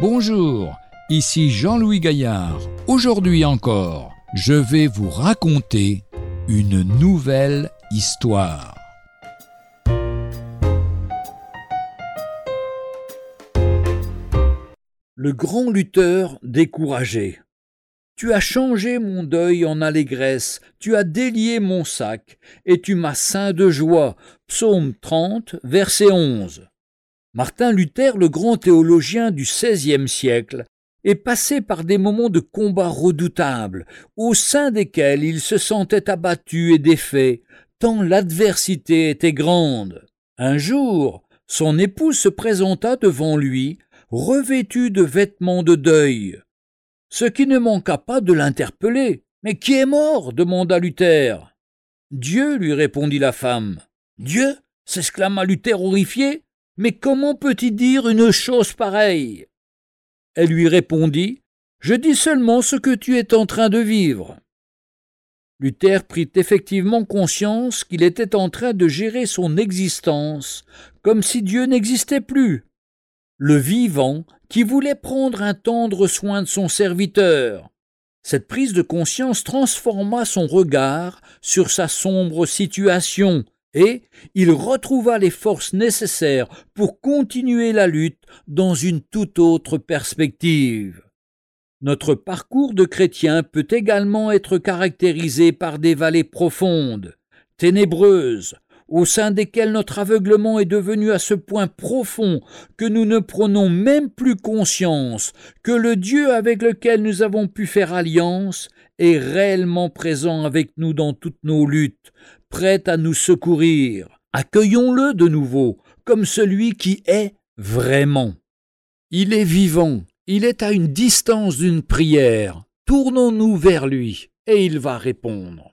Bonjour, ici Jean-Louis Gaillard. Aujourd'hui encore, je vais vous raconter une nouvelle histoire. Le grand lutteur découragé. Tu as changé mon deuil en allégresse, tu as délié mon sac, et tu m'as ceint de joie. Psaume 30, verset 11. Martin Luther, le grand théologien du XVIe siècle, est passé par des moments de combat redoutables, au sein desquels il se sentait abattu et défait, tant l'adversité était grande. Un jour, son épouse se présenta devant lui, revêtue de vêtements de deuil, ce qui ne manqua pas de l'interpeller. Mais qui est mort? demanda Luther. Dieu, lui répondit la femme. Dieu s'exclama Luther horrifié. Mais comment peut-il dire une chose pareille? Elle lui répondit Je dis seulement ce que tu es en train de vivre. Luther prit effectivement conscience qu'il était en train de gérer son existence comme si Dieu n'existait plus. Le vivant qui voulait prendre un tendre soin de son serviteur. Cette prise de conscience transforma son regard sur sa sombre situation et il retrouva les forces nécessaires pour continuer la lutte dans une toute autre perspective. Notre parcours de chrétien peut également être caractérisé par des vallées profondes, ténébreuses, au sein desquelles notre aveuglement est devenu à ce point profond que nous ne prenons même plus conscience que le Dieu avec lequel nous avons pu faire alliance est réellement présent avec nous dans toutes nos luttes, prêt à nous secourir. Accueillons-le de nouveau comme celui qui est vraiment. Il est vivant, il est à une distance d'une prière. Tournons-nous vers lui et il va répondre.